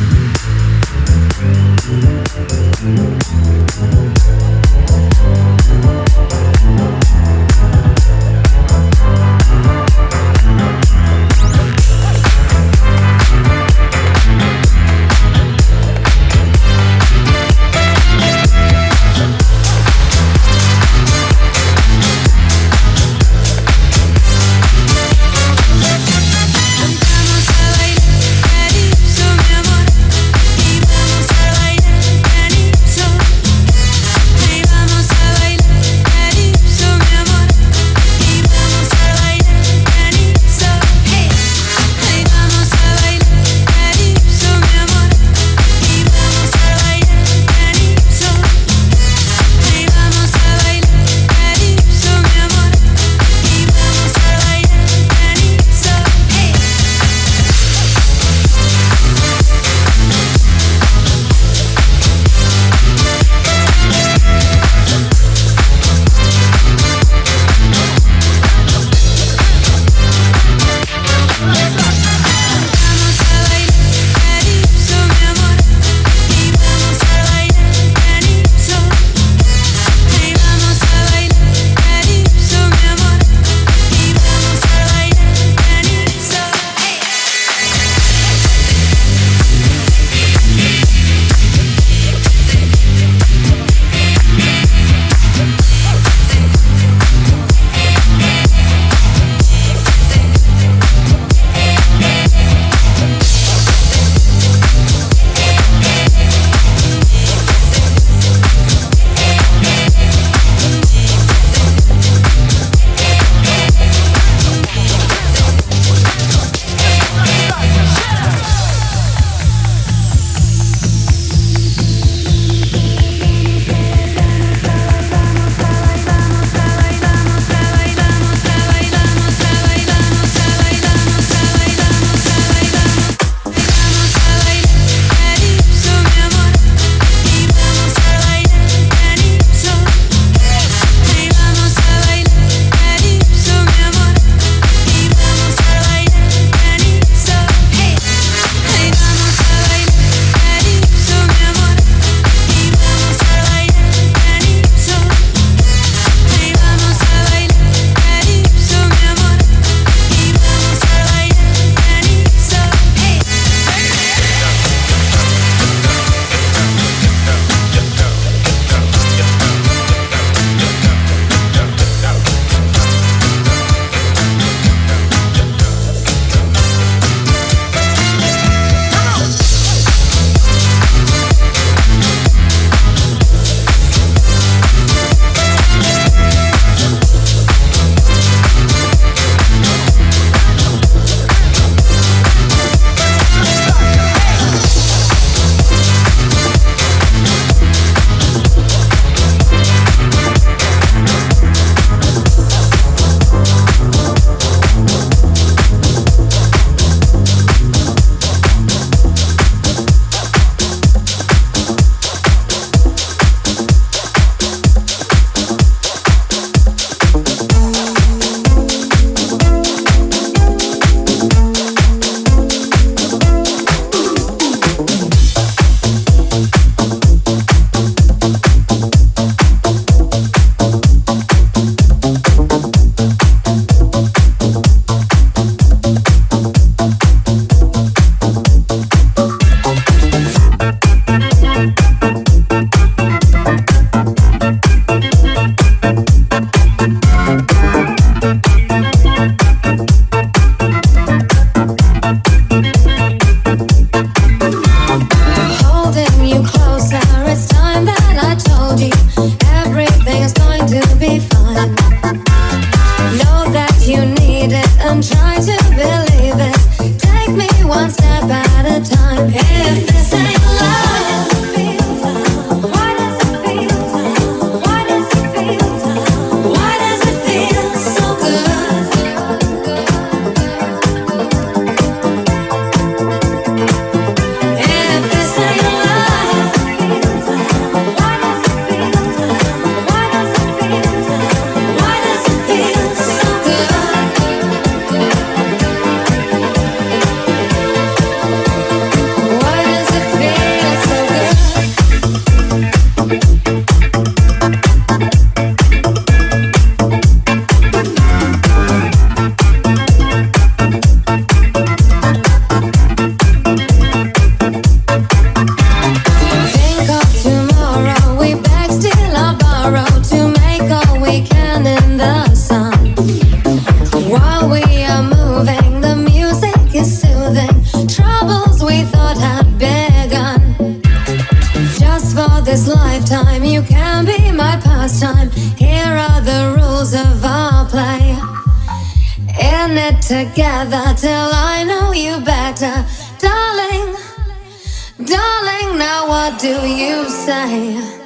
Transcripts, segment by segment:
Thank you. What do you say?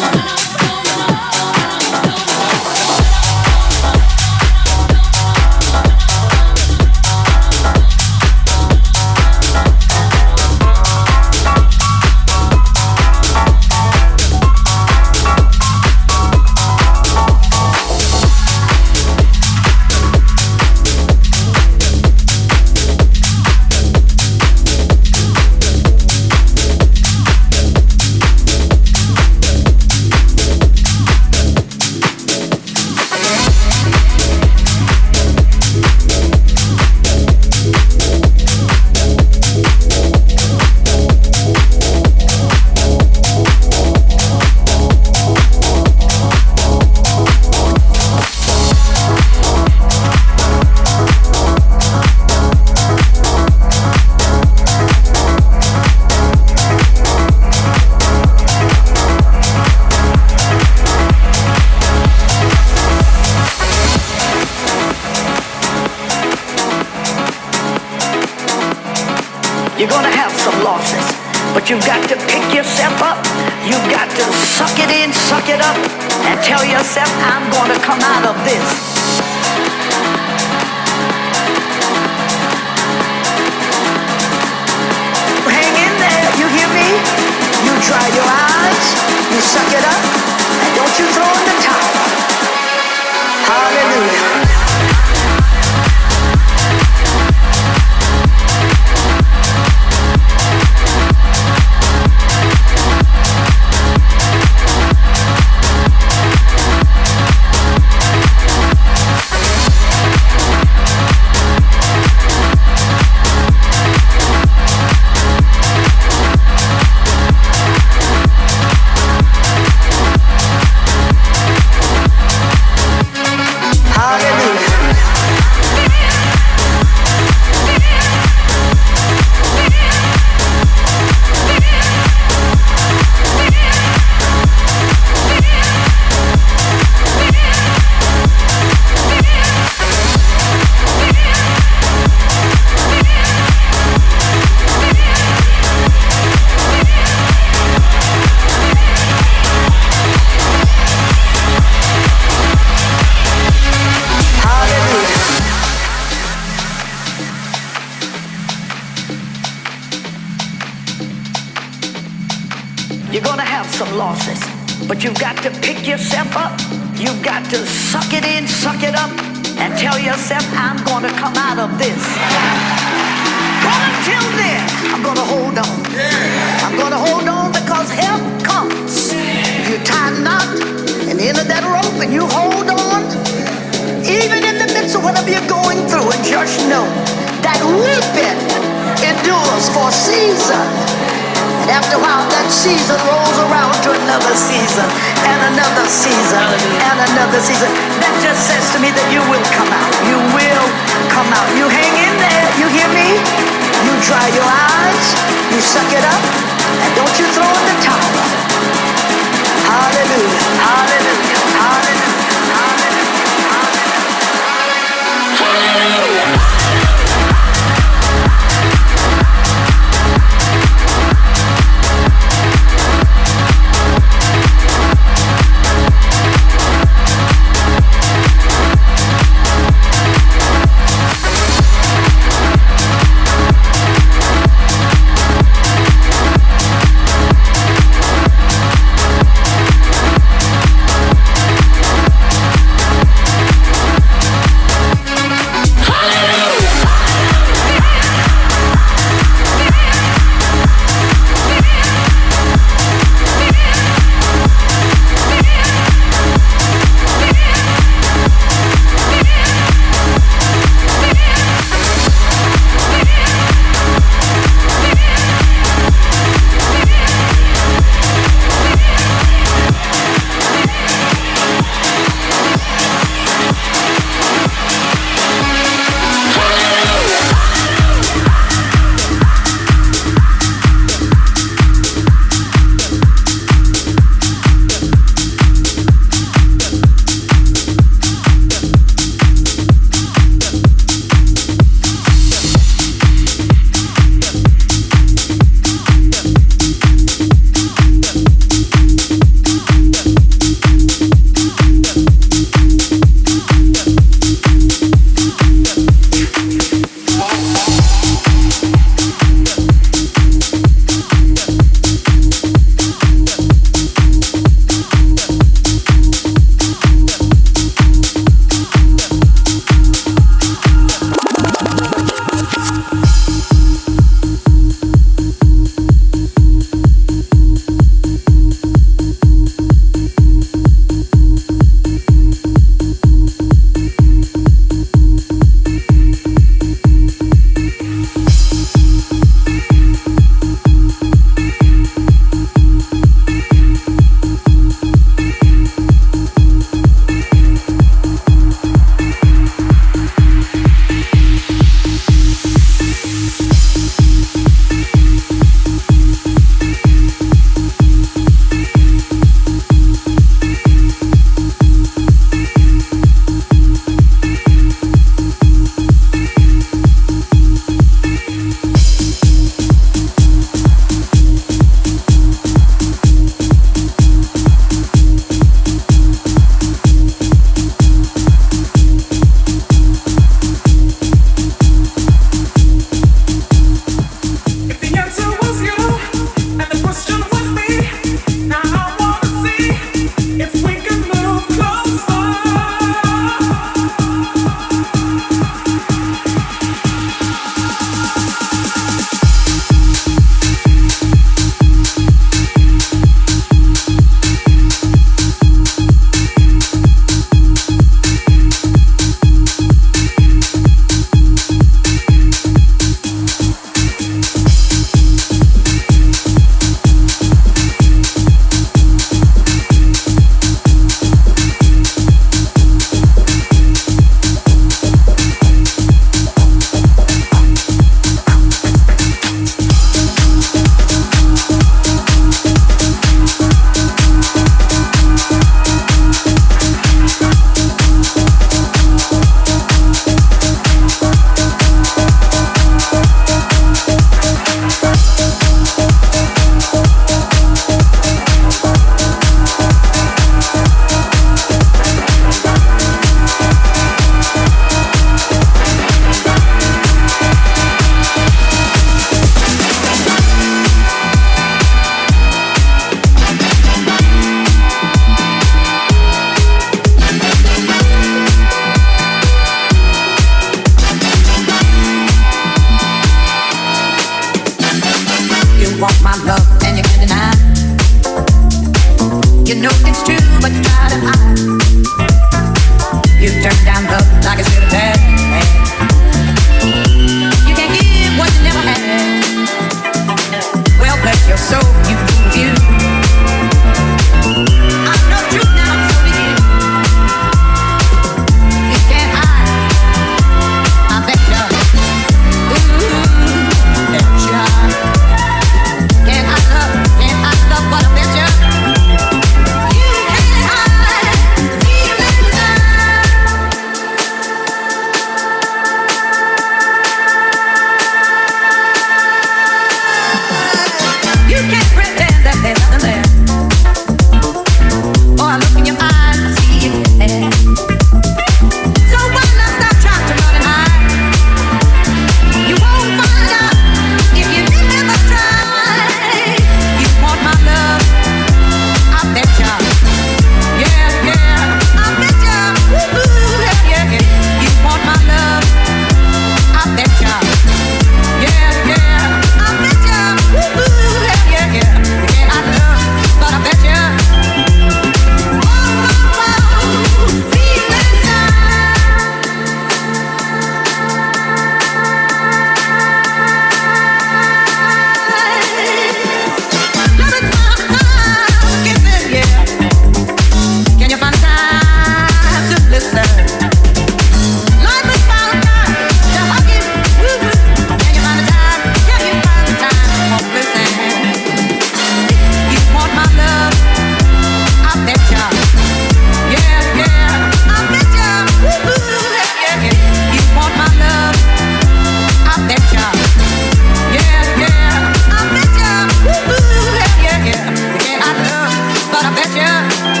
That's bet you.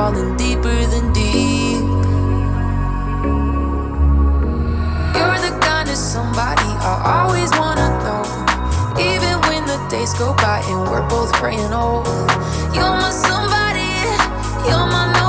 falling deeper than deep. You're the kind of somebody I always wanna know. Even when the days go by and we're both praying, oh, you're my somebody, you're my.